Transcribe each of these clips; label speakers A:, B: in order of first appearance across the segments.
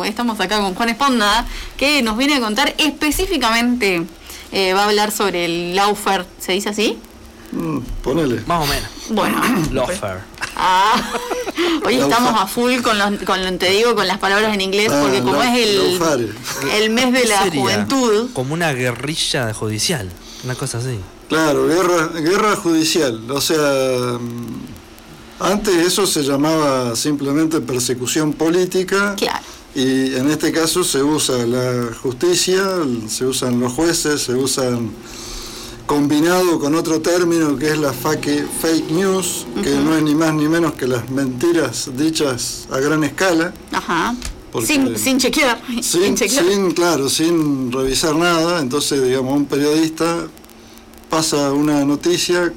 A: Estamos acá con Juan Esponda, que nos viene a contar específicamente, eh, va a hablar sobre el Laufer, ¿se dice así?
B: Mm, ponele.
C: Más o menos.
A: Bueno.
C: Lofer.
A: Ah, hoy estamos a full con, los, con te digo, con las palabras en inglés,
B: Ah,
A: porque como es el, el mes de la
C: Sería
A: juventud,
C: Como una guerrilla judicial. Una cosa así.
B: Claro, guerra, guerra judicial. O sea, mm, antes eso se llamaba simplemente persecución política.
A: claro.
B: Y en este caso se usa la justicia, se usan los jueces, se usan combinado con otro término que es la fake, fake news, que no es ni más ni menos que las mentiras dichas a gran escala.
A: Ajá. Sin, sin chequear.
B: Sin,
A: chequear.
B: sin, claro, sin revisar nada, entonces, digamos, un periodista pasa una noticia,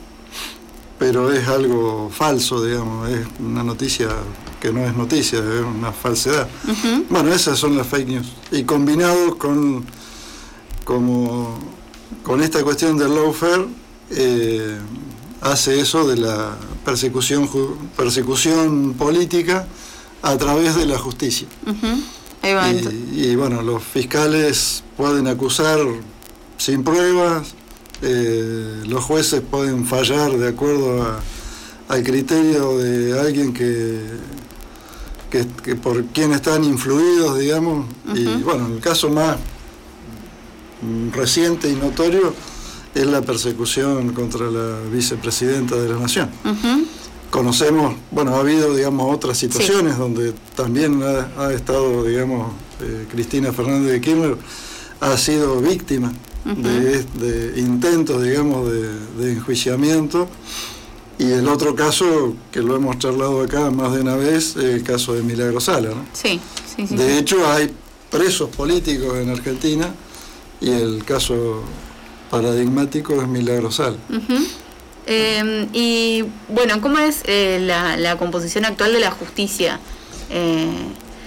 B: pero es algo falso, digamos, es una noticia que no es noticia, es una falsedad. Bueno, esas son las fake news. Y combinado con, como, con esta cuestión del lawfare, eh, hace eso de la persecución, persecución política a través de la justicia. Y, bueno, los fiscales pueden acusar sin pruebas, eh, los jueces pueden fallar de acuerdo a- al criterio de alguien que, que, que por quien están influidos, digamos. Y bueno, el caso más reciente y notorio es la persecución contra la vicepresidenta de la Nación conocemos, bueno, ha habido, digamos, otras situaciones donde también ha, ha estado, digamos, eh, Cristina Fernández de Kirchner ha sido víctima de, de intentos, digamos, de, de enjuiciamiento. Y el otro caso, que lo hemos charlado acá más de una vez, es el caso de Milagro Sala. ¿no?
A: Sí, sí, sí.
B: De
A: sí.
B: hecho, hay presos políticos en Argentina y el caso paradigmático es Milagro Sala.
A: Eh, y bueno, ¿cómo es eh, la, la composición actual de la justicia? Eh,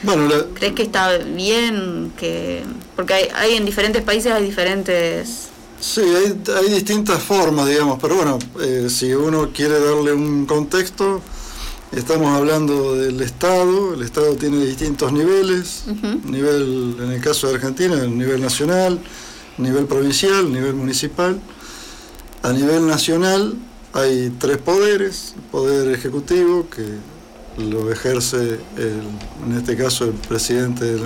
B: Bueno, la-
A: ¿Crees que está bien? que Porque hay, hay en diferentes países hay diferentes...
B: Sí, hay, hay distintas formas, digamos, pero bueno, eh, si uno quiere darle un contexto, estamos hablando del Estado, el Estado tiene distintos niveles, nivel, en el caso de Argentina, el nivel nacional, nivel provincial, nivel municipal. A nivel nacional hay tres poderes, el poder ejecutivo, que lo ejerce, el- en este caso, el presidente, el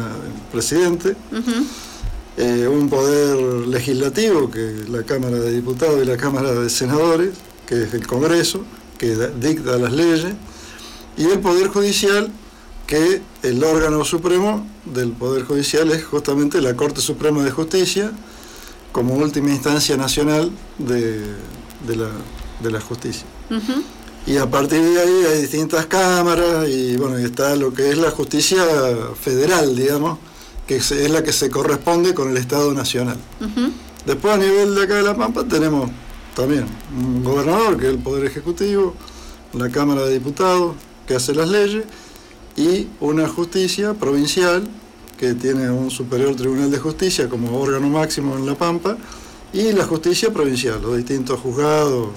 B: presidente. Eh, un poder legislativo, que es la Cámara de Diputados y la Cámara de Senadores, que es el Congreso, que dicta las leyes, y el Poder Judicial, que el órgano supremo del Poder Judicial es justamente la Corte Suprema de Justicia, como última instancia nacional de, de la, de la justicia.
A: Ujú.
B: Y a partir de ahí hay distintas cámaras y bueno, está lo que es la justicia federal, digamos, que es la que se corresponde con el Estado Nacional. Después a nivel de acá de La Pampa tenemos también un gobernador, que es el Poder Ejecutivo, la Cámara de Diputados, que hace las leyes, y una justicia provincial, que tiene un Superior Tribunal de Justicia como órgano máximo en La Pampa, y la justicia provincial, los distintos juzgados,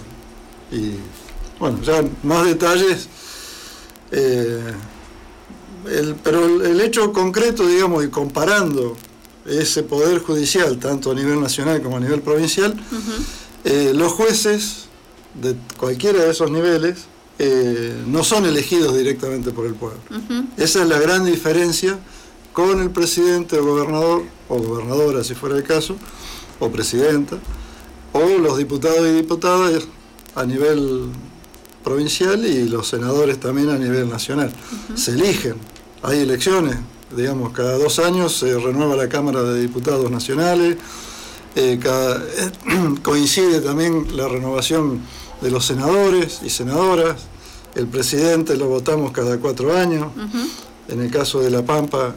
B: y bueno, ya más detalles. eh, el- pero el, el hecho concreto, digamos, y comparando ese poder judicial, tanto a nivel nacional como a nivel provincial, eh, los jueces de cualquiera de esos niveles eh, no son elegidos directamente por el pueblo. Esa es la gran diferencia con el presidente o gobernador, o gobernadora si fuera el caso, o presidenta, o los diputados y diputadas a nivel provincial y los senadores también a nivel nacional. Se eligen, hay elecciones, digamos, cada dos años se renueva la Cámara de Diputados Nacionales, eh, cada- coincide también la renovación de los senadores y senadoras, el presidente lo votamos cada cuatro años, en el caso de La Pampa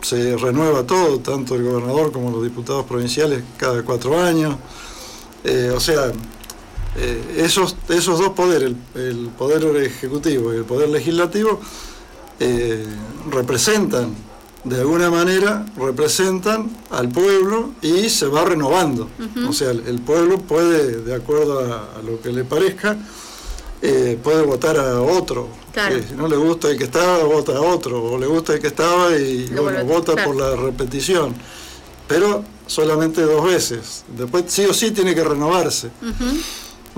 B: se renueva todo, tanto el gobernador como los diputados provinciales cada cuatro años. Eh, o sea, eh, esos, esos dos poderes, el, el poder ejecutivo y el poder legislativo, eh, representan, de alguna manera, representan al pueblo y se va renovando. O sea, el, el pueblo puede, de acuerdo a, a lo que le parezca, eh, puede votar a otro.
A: Claro.
B: Que si no le gusta el que estaba, vota a otro. O le gusta el que estaba y bueno, vota
A: claro.
B: por la repetición. Pero solamente dos veces. Después sí o sí tiene que renovarse.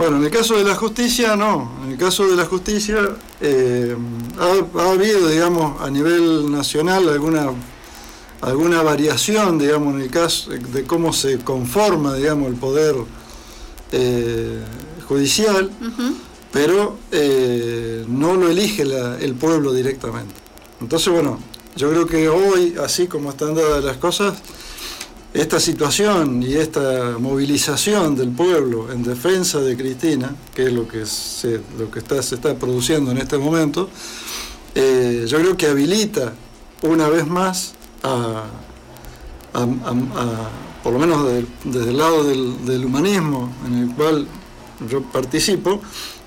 B: Bueno, en el caso de la justicia, no. En el caso de la justicia, eh, ha, ha habido, digamos, a nivel nacional alguna, alguna variación, digamos, en el caso de cómo se conforma, digamos, el poder eh, judicial, pero eh, no lo elige la- el pueblo directamente. Entonces, bueno, yo creo que hoy, así como están dadas las cosas, esta situación y esta movilización del pueblo en defensa de Cristina, que es lo que se, lo que está, se está produciendo en este momento, eh, yo creo que habilita una vez más a, por lo menos de- desde el lado del, del humanismo en el cual yo participo,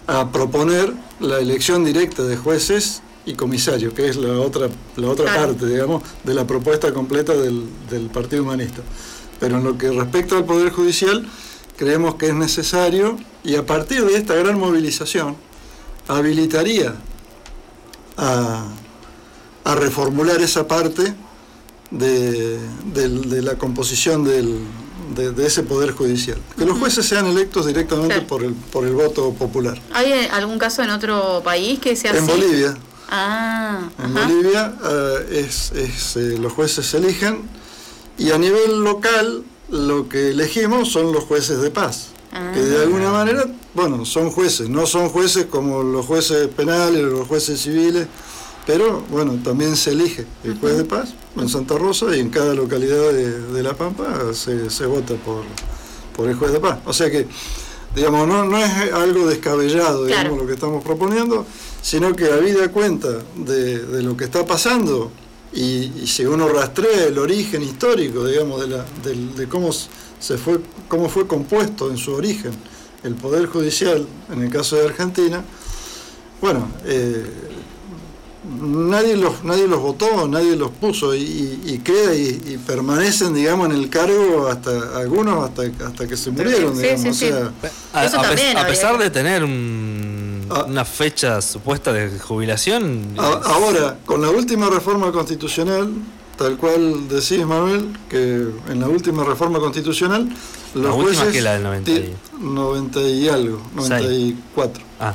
B: a proponer la elección directa de jueces y comisarios, que es la otra, la otra
A: Claro.
B: parte, digamos, de la propuesta completa del, del Partido Humanista. Pero en lo que respecta al Poder Judicial, creemos que es necesario, y a partir de esta gran movilización, habilitaría a, a reformular esa parte de, de la composición del- de, de ese Poder Judicial. Que los jueces sean electos directamente
A: Claro.
B: por, el, por el voto popular.
A: ¿Hay algún caso en otro país que sea
B: En
A: así?
B: Bolivia,
A: Ah,
B: en
A: ajá.
B: Bolivia eh, es, es, eh, los jueces se eligen y a nivel local lo que elegimos son los jueces de paz. Que de
A: Ah.
B: alguna manera, bueno, son jueces, no son jueces como los jueces penales o los jueces civiles, pero bueno, también se elige el juez de paz en Santa Rosa y en cada localidad de, de La Pampa se, se vota por, por el juez de paz. O sea que, digamos, no, no es algo descabellado, digamos,
A: Claro.
B: lo que estamos proponiendo, sino que habida cuenta de, de lo que está pasando y, y si uno rastrea el origen histórico, digamos, de, la, del- de cómo se fue, cómo fue compuesto en su origen el Poder Judicial, en el caso de Argentina, bueno, eh, nadie los, nadie los votó, nadie los puso y, y- y queda y, y permanecen, digamos, en el cargo hasta algunos hasta, hasta que se murieron,
A: Sí,
B: digamos.
A: sí,
B: o
A: sí.
B: sea,
C: A,
A: también
C: pesar de tener un-
B: Ah.
C: una fecha supuesta de jubilación.
B: A- ahora, con la última reforma constitucional, tal cual decís, Manuel, que en la última reforma constitucional, los
C: La última
B: jueces.
C: que la del 90 y-
B: ti- 90 y algo, 94.
C: Ah,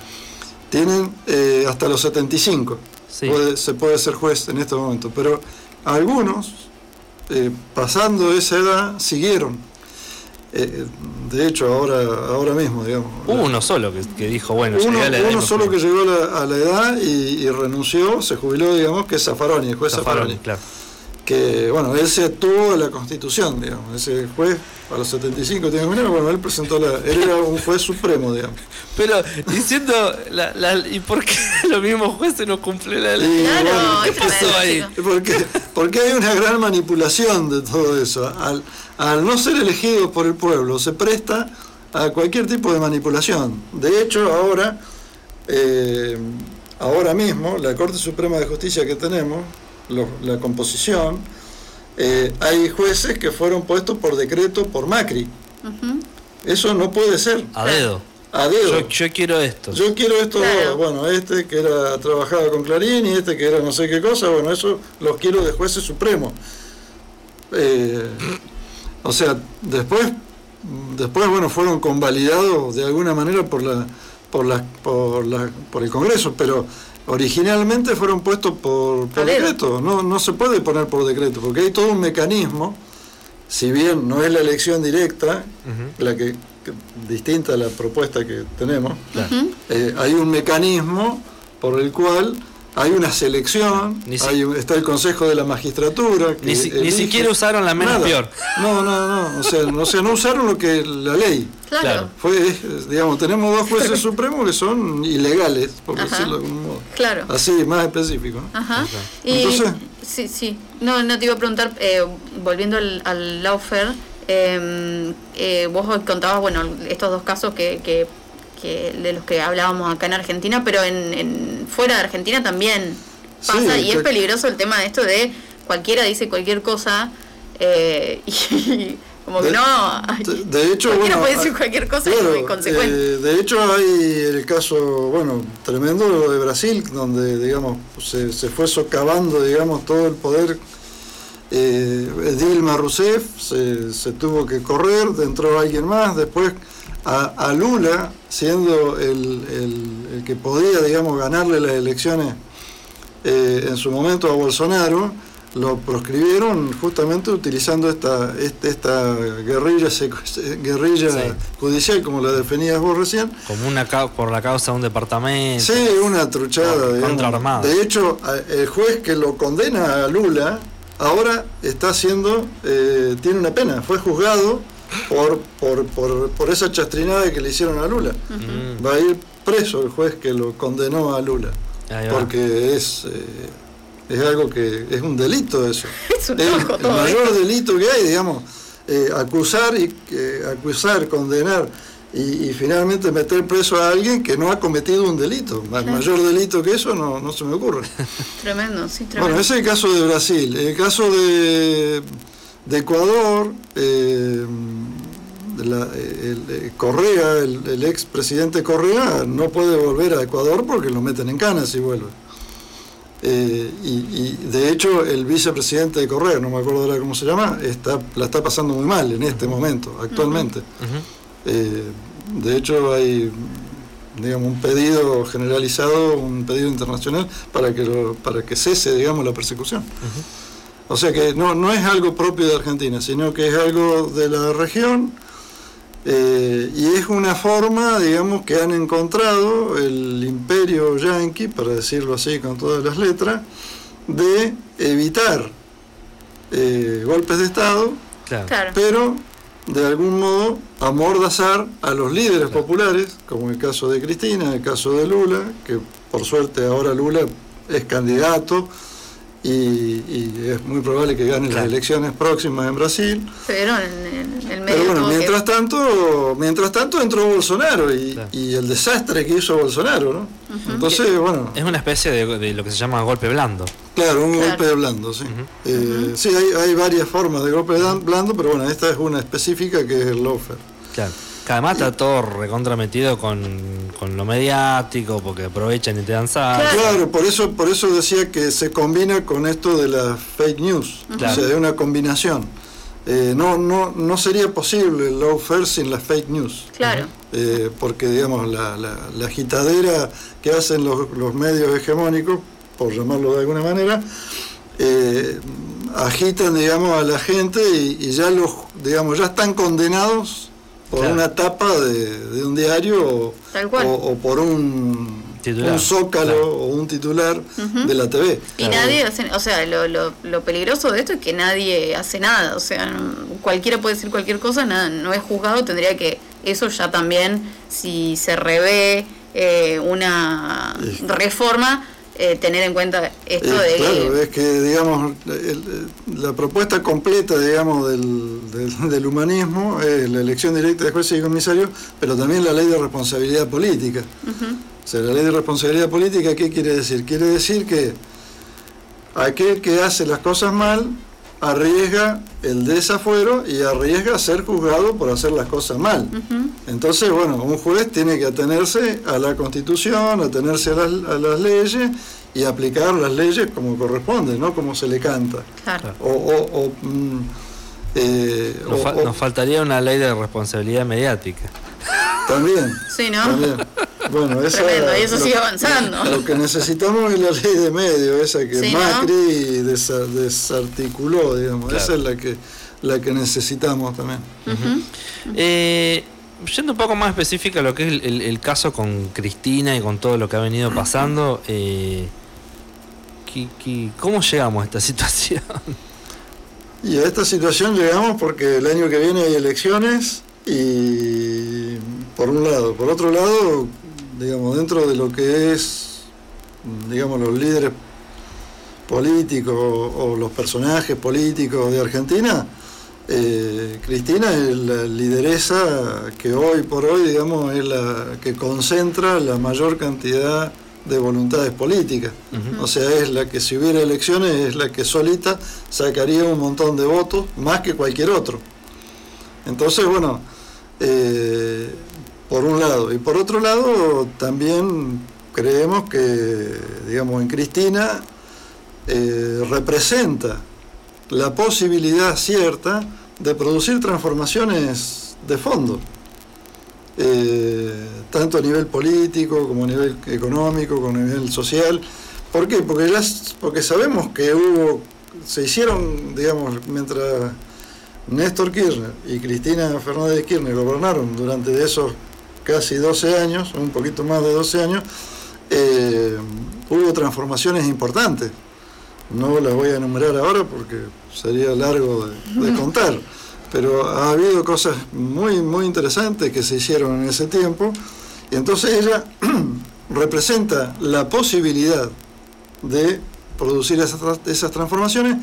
B: Tienen eh, hasta los 75.
C: Sí.
B: Puede- se puede ser juez en este momento. Pero algunos, eh, pasando esa edad, siguieron. Eh, de hecho, ahora, ahora mismo, digamos.
C: uno solo que, que dijo, bueno,
B: uno,
C: a la edad
B: uno solo que llegó a la, a la edad y, y renunció, se jubiló, digamos, que es Zaffaroni, el juez
C: Zafaroni,
B: Zaffaroni.
C: claro.
B: Que, bueno, él se atuvo a la constitución, digamos. Ese juez, a los 75 tiene menos, bueno, él presentó la. Él era un juez supremo, digamos.
C: Pero diciendo, la, la- ¿y por qué los mismos jueces no cumplen la ley?
A: Claro,
B: bueno,
C: ¿Qué
A: es
C: pasó ahí?
B: Porque, porque hay una gran manipulación de todo eso. Al, al no ser elegido por el pueblo, se presta a cualquier tipo de manipulación. De hecho, ahora, eh, ahora mismo, la Corte Suprema de Justicia que tenemos, lo- la composición, eh, hay jueces que fueron puestos por decreto por Macri. Eso no puede ser.
C: A dedo.
B: A dedo.
C: Yo, yo quiero esto.
B: Yo quiero
A: Claro.
B: dos, bueno, este que era trabajaba con Clarín y este que era no sé qué cosa, bueno, eso los quiero de jueces supremos. Eh, o sea, después, después bueno, fueron convalidados de alguna manera por la, por la, por la, por el Congreso, pero originalmente fueron puestos por, decreto, no, no se puede poner por decreto, porque hay todo un mecanismo, si bien no es la elección directa, la que, que- distinta a la propuesta que tenemos, eh, hay un mecanismo por el cual hay una selección,
C: Ni si-
B: hay un- está el Consejo de la Magistratura. que
C: Ni, si- ni
B: elige-
C: siquiera usaron la menos
B: Nada.
C: peor.
B: No, no, no, o sea, no, o sea, no usaron lo que la ley.
A: Claro.
C: Claro.
B: Fue, es- digamos, tenemos dos jueces supremos que son ilegales, por
A: Ajá.
B: decirlo de algún modo.
A: Claro.
B: Así, más específico. ¿no?
A: Ajá.
C: Ajá.
A: Y,
B: Entonces-
A: sí, sí. No, no te iba a preguntar, eh, volviendo al, al Laufer, eh, eh, vos contabas, bueno, estos dos casos que, que, que de los que hablábamos acá en Argentina, pero en, en fuera de Argentina también pasa
B: Sí,
A: y es peligroso el tema de esto de cualquiera dice cualquier cosa eh, y Como que no.
B: de- de hecho,
A: cualquiera
B: bueno,
A: puede decir cualquier cosa
B: Claro,
A: y es consecuente.
B: eh, de hecho hay el caso, bueno, tremendo lo de Brasil, donde, digamos, se, se fue socavando, digamos, todo el poder. Eh, Dilma Rousseff se, se tuvo que correr, entró alguien más, después a, a Lula, siendo el, el- el que podía, digamos, ganarle las elecciones eh, en su momento a Bolsonaro, lo proscribieron justamente utilizando esta, este- esta guerrilla, secu- guerrilla
C: Sí.
B: judicial, como la definías vos recién.
C: Como una por la causa de un departamento.
B: Sí, una truchada. De hecho, el juez que lo condena a Lula ahora está haciendo, eh, tiene una pena, fue juzgado por, por, por, por esa chastrinada que le hicieron a Lula. Va a ir preso el juez que lo condenó a Lula, porque es, eh, es algo que es un delito eso.
A: Es un
B: el,
A: loco
B: el mayor delito que hay, digamos, eh, acusar y eh, acusar, condenar y, y finalmente meter preso a alguien que no ha cometido un delito. Más
A: Claro.
B: mayor delito que eso no, no se me ocurre.
A: Tremendo, sí, tremendo.
B: Bueno, ese es el caso de Brasil. El caso de, de Ecuador, eh, la- el, eh, Correa, el, el ex presidente Correa, no puede volver a Ecuador porque lo meten en cana si vuelve. Eh, y, y, de hecho el vicepresidente de Correa, no me acuerdo ahora cómo se llama, está, la está pasando muy mal en este momento, actualmente. Eh, de hecho hay digamos un pedido generalizado, un pedido internacional para que lo, para que cese digamos la persecución. O sea que no, no es algo propio de Argentina, sino que es algo de la región eh, y es una forma, digamos, que han encontrado el imperio yanqui, para decirlo así con todas las letras, de evitar eh, golpes de Estado
C: Claro.
A: Claro.
B: pero de algún modo amordazar a los líderes populares, como el caso de Cristina, el caso de Lula, que por suerte ahora Lula es candidato y, y es muy probable que gane
C: Claro.
B: las elecciones próximas en Brasil.
A: Pero en, en el medio
B: Pero bueno,
A: que-
B: mientras tanto, mientras tanto entró Bolsonaro y,
C: Claro.
B: y el desastre que hizo Bolsonaro, ¿no? Entonces, bueno,
C: Es una especie de, de lo que se llama golpe blando.
B: claro, un
A: Claro.
B: golpe de blando, sí. Eh, Sí, hay, hay varias formas de golpe blando, pero bueno, esta es una específica que es el lawfare.
C: Claro. Que además está todo recontrametido con, con lo mediático, porque aprovechan y te dan sal.
A: Claro.
B: Por eso, por eso decía que se combina con esto de la fake news.
C: Claro.
B: O sea, es una combinación. Eh, no, no, no sería posible el lawfare sin la fake news.
A: Claro.
B: Eh, porque, digamos, la, la, la agitadera que hacen los, los medios hegemónicos, por llamarlo de alguna manera, eh, agitan, digamos, a la gente y, y ya los, digamos, ya están condenados por
C: Claro.
B: una tapa de, de un diario o,
A: Tal cual.
B: o- o por un,
C: Titular,
B: un zócalo
C: claro.
B: o un titular de la TV.
A: Y nadie hace, o sea, lo, lo, lo peligroso de esto es que nadie hace nada, o sea, cualquiera puede decir cualquier cosa, nada, no es juzgado, tendría que, eso ya también, si se revé eh, una reforma, eh, tener en cuenta esto
B: Eh,
A: de
B: claro, es que, digamos, el- la propuesta completa, digamos, del, del- del humanismo es la elección directa de jueces y comisarios, pero también la ley de responsabilidad política. O sea, la ley de responsabilidad política, ¿qué quiere decir? Quiere decir que aquel que hace las cosas mal arriesga el desafuero y arriesga a ser juzgado por hacer las cosas mal. Entonces, bueno, un juez tiene que atenerse a la constitución, atenerse a las, a las leyes y aplicar las leyes como corresponde, no como se le canta.
A: claro,
B: O, o- o, mm, eh,
C: Nos,
B: o-
C: fa-
B: o-
C: nos faltaría una ley de responsabilidad mediática.
B: también.
A: sí, ¿no?
B: También. Bueno, esa,
A: Tremendo, y eso
B: lo-
A: sigue avanzando.
B: Lo que necesitamos es la ley de medio, esa que
A: Sí, ¿no?
B: Macri desa- desarticuló, digamos.
C: Claro.
B: Esa es la que, la que necesitamos también.
C: Eh, yendo un poco más específica a lo que es el, el- el caso con Cristina y con todo lo que ha venido pasando, eh, ¿qué- qué- cómo llegamos a esta situación?
B: Y a esta situación llegamos porque el año que viene hay elecciones y por un lado, por otro lado, digamos, dentro de lo que es, digamos, los líderes políticos o los personajes políticos de Argentina, eh, Cristina es la lideresa que hoy por hoy, digamos, es la que concentra la mayor cantidad de voluntades políticas. O sea, es la que si hubiera elecciones es la que solita sacaría un montón de votos, más que cualquier otro. Entonces, bueno, eh, por un lado. Y por otro lado, también creemos que, digamos, en Cristina eh, representa la posibilidad cierta de producir transformaciones de fondo, eh, tanto a nivel político como a nivel económico, como a nivel social. ¿Por qué? Porque, ya, porque sabemos que hubo, se hicieron, digamos, mientras Néstor Kirchner y Cristina Fernández de Kirchner gobernaron durante esos casi 12 años, un poquito más de 12 años, eh, hubo transformaciones importantes. No las voy a enumerar ahora porque sería largo de, contar, pero ha habido cosas muy, muy interesantes que se hicieron en ese tiempo, y entonces ella representa la posibilidad de producir esas, esas transformaciones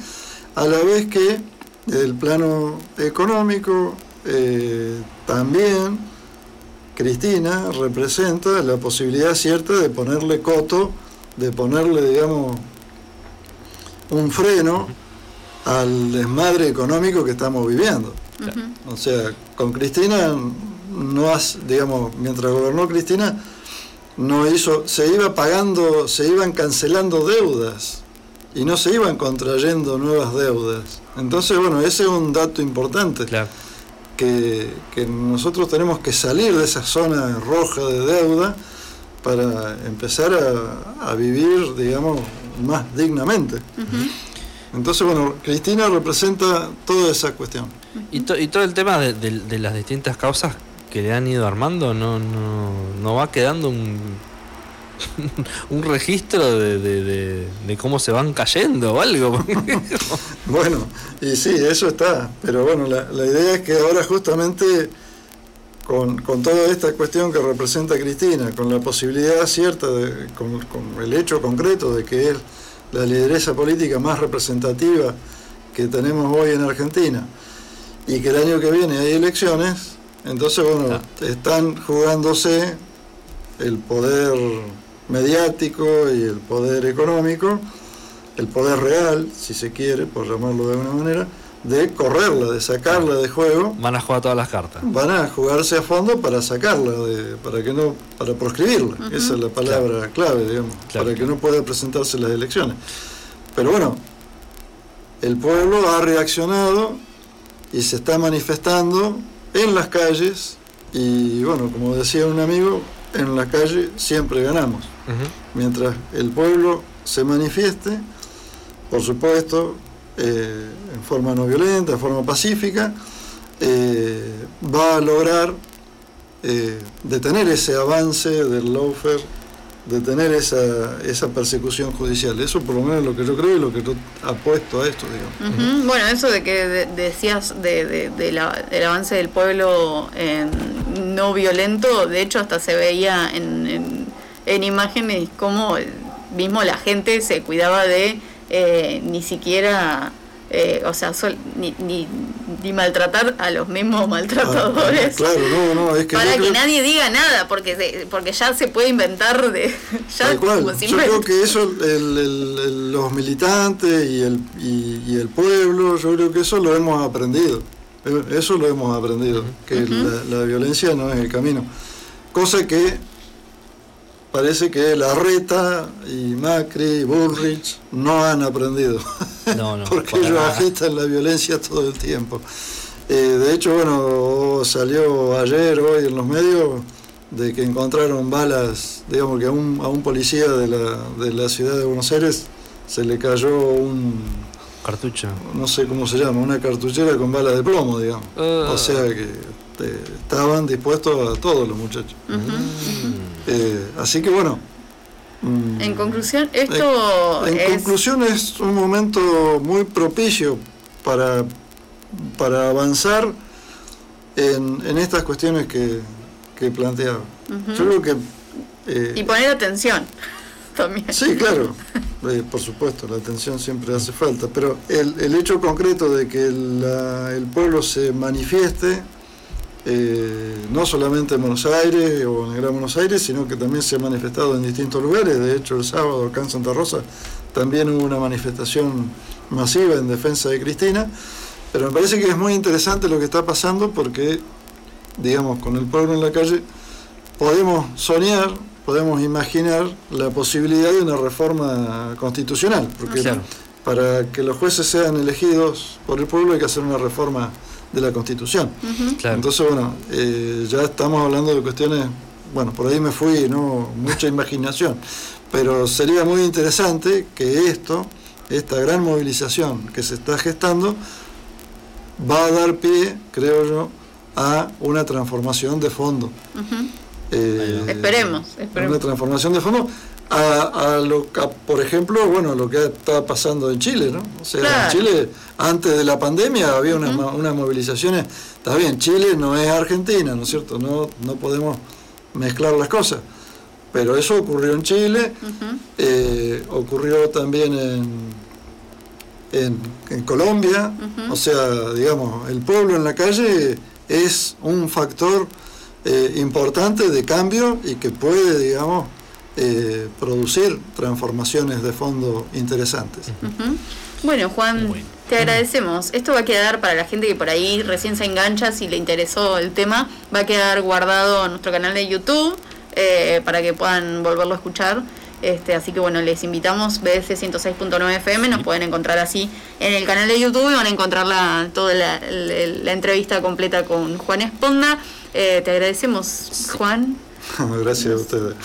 B: a la vez que el plano económico eh, también Cristina representa la posibilidad cierta de ponerle coto, de ponerle, digamos, un freno al desmadre económico que estamos viviendo. O sea, con Cristina no has, digamos, mientras gobernó Cristina, no hizo, se iba pagando, se iban cancelando deudas y no se iban contrayendo nuevas deudas. Entonces, bueno, ese es un dato importante. Que, nosotros tenemos que salir de esa zona roja de deuda para empezar a, vivir, digamos, más dignamente. Entonces, bueno, Cristina representa toda esa cuestión.
C: ¿Y, y todo el tema de, de, las distintas causas que le han ido armando, no, no, no va quedando un un registro de, cómo se van cayendo o algo.
B: bueno, y sí, eso está. Pero bueno, la, idea es que ahora justamente con, toda esta cuestión que representa Cristina, con la posibilidad cierta, de, con, el hecho concreto de que es la lideresa política más representativa que tenemos hoy en Argentina, y que el año que viene hay elecciones, entonces, bueno, están jugándose el poder mediático y el poder económico, el poder real, si se quiere, por llamarlo de alguna manera, de correrla, de sacarla de juego.
C: Van a jugar todas las cartas.
B: Van a jugarse a fondo para sacarla, de, para que no, para proscribirla. Esa es la palabra clave, digamos, para que no pueda presentarse las elecciones. Pero bueno, el pueblo ha reaccionado y se está manifestando en las calles y bueno, como decía un amigo, en la calle siempre ganamos. Mientras el pueblo se manifieste, por supuesto, eh, en forma no violenta, en forma pacífica, eh, va a lograr eh, detener ese avance del lawfare, detener esa, esa persecución judicial. Eso por lo menos es lo que yo creo y lo que yo apuesto a esto.
A: Digamos. Bueno, eso de que decías de, del avance del pueblo no violento, de hecho hasta se veía en en imágenes como mismo la gente se cuidaba de eh, ni siquiera, eh, o sea, ni, ni, maltratar a los mismos maltratadores.
B: Ah, claro, no, no, es
A: que para que nadie diga nada, porque porque ya se puede inventar de... Ya
B: yo creo que eso, los militantes y el, y, el pueblo, yo creo que eso lo hemos aprendido. Eso lo hemos aprendido, que la, la violencia no es el camino. Cosa que parece que Larreta y Macri y Bullrich no han aprendido. Porque ellos agitan la violencia todo el tiempo. Eh, de hecho, bueno, salió ayer, hoy en los medios, de que encontraron balas, digamos que a un, a un policía de la, de la ciudad de Buenos Aires se le cayó un...
C: Cartucho.
B: No sé cómo se llama, una cartuchera con balas de plomo, digamos. Ah. O sea que estaban dispuestos a todos los muchachos. Eh, así que bueno.
A: Mm, en conclusión, esto
B: en, conclusión es un momento muy propicio para, para avanzar en, estas cuestiones que, que planteaba. Yo creo que...
A: Eh, y poner atención también.
B: Sí, claro. Eh, por supuesto, la atención siempre hace falta, pero el, hecho concreto de que el pueblo se manifieste eh, no solamente en Buenos Aires o en el Gran Buenos Aires, sino que también se ha manifestado en distintos lugares. De hecho, el sábado acá en Santa Rosa también hubo una manifestación masiva en defensa de Cristina. Pero me parece que es muy interesante lo que está pasando porque, digamos, con el pueblo en la calle, podemos soñar, podemos imaginar la posibilidad de una reforma constitucional, porque para que los jueces sean elegidos por el pueblo hay que hacer una reforma de la Constitución. Entonces, bueno, eh, ya estamos hablando de cuestiones, bueno, por ahí me fui, ¿no? Mucha imaginación, pero sería muy interesante que esto, esta gran movilización que se está gestando, va a dar pie, creo yo, a una transformación de fondo.
A: Eh, esperemos, esperemos.
B: Una transformación de fondo a, lo, por ejemplo, bueno, lo que está pasando en Chile, ¿no? O sea, en Chile, antes de la pandemia, había unas, movilizaciones. Está bien, Chile no es Argentina, ¿no es cierto? No, no podemos mezclar las cosas. Pero eso ocurrió en Chile, eh, ocurrió también en, en, Colombia. O sea, digamos, el pueblo en la calle es un factor eh, importante de cambio y que puede, digamos, eh, producir transformaciones de fondo interesantes.
A: Bueno, Juan, te agradecemos. Esto va a quedar para la gente que por ahí recién se engancha, si le interesó el tema, va a quedar guardado en nuestro canal de YouTube eh, para que puedan volverlo a escuchar. Este, así que bueno, les invitamos, BS 106.9 FM, nos pueden encontrar así en el canal de YouTube y van a encontrar la, toda la, entrevista completa con Juan Esponda. Eh, te agradecemos, Juan.
B: Gracias a ustedes.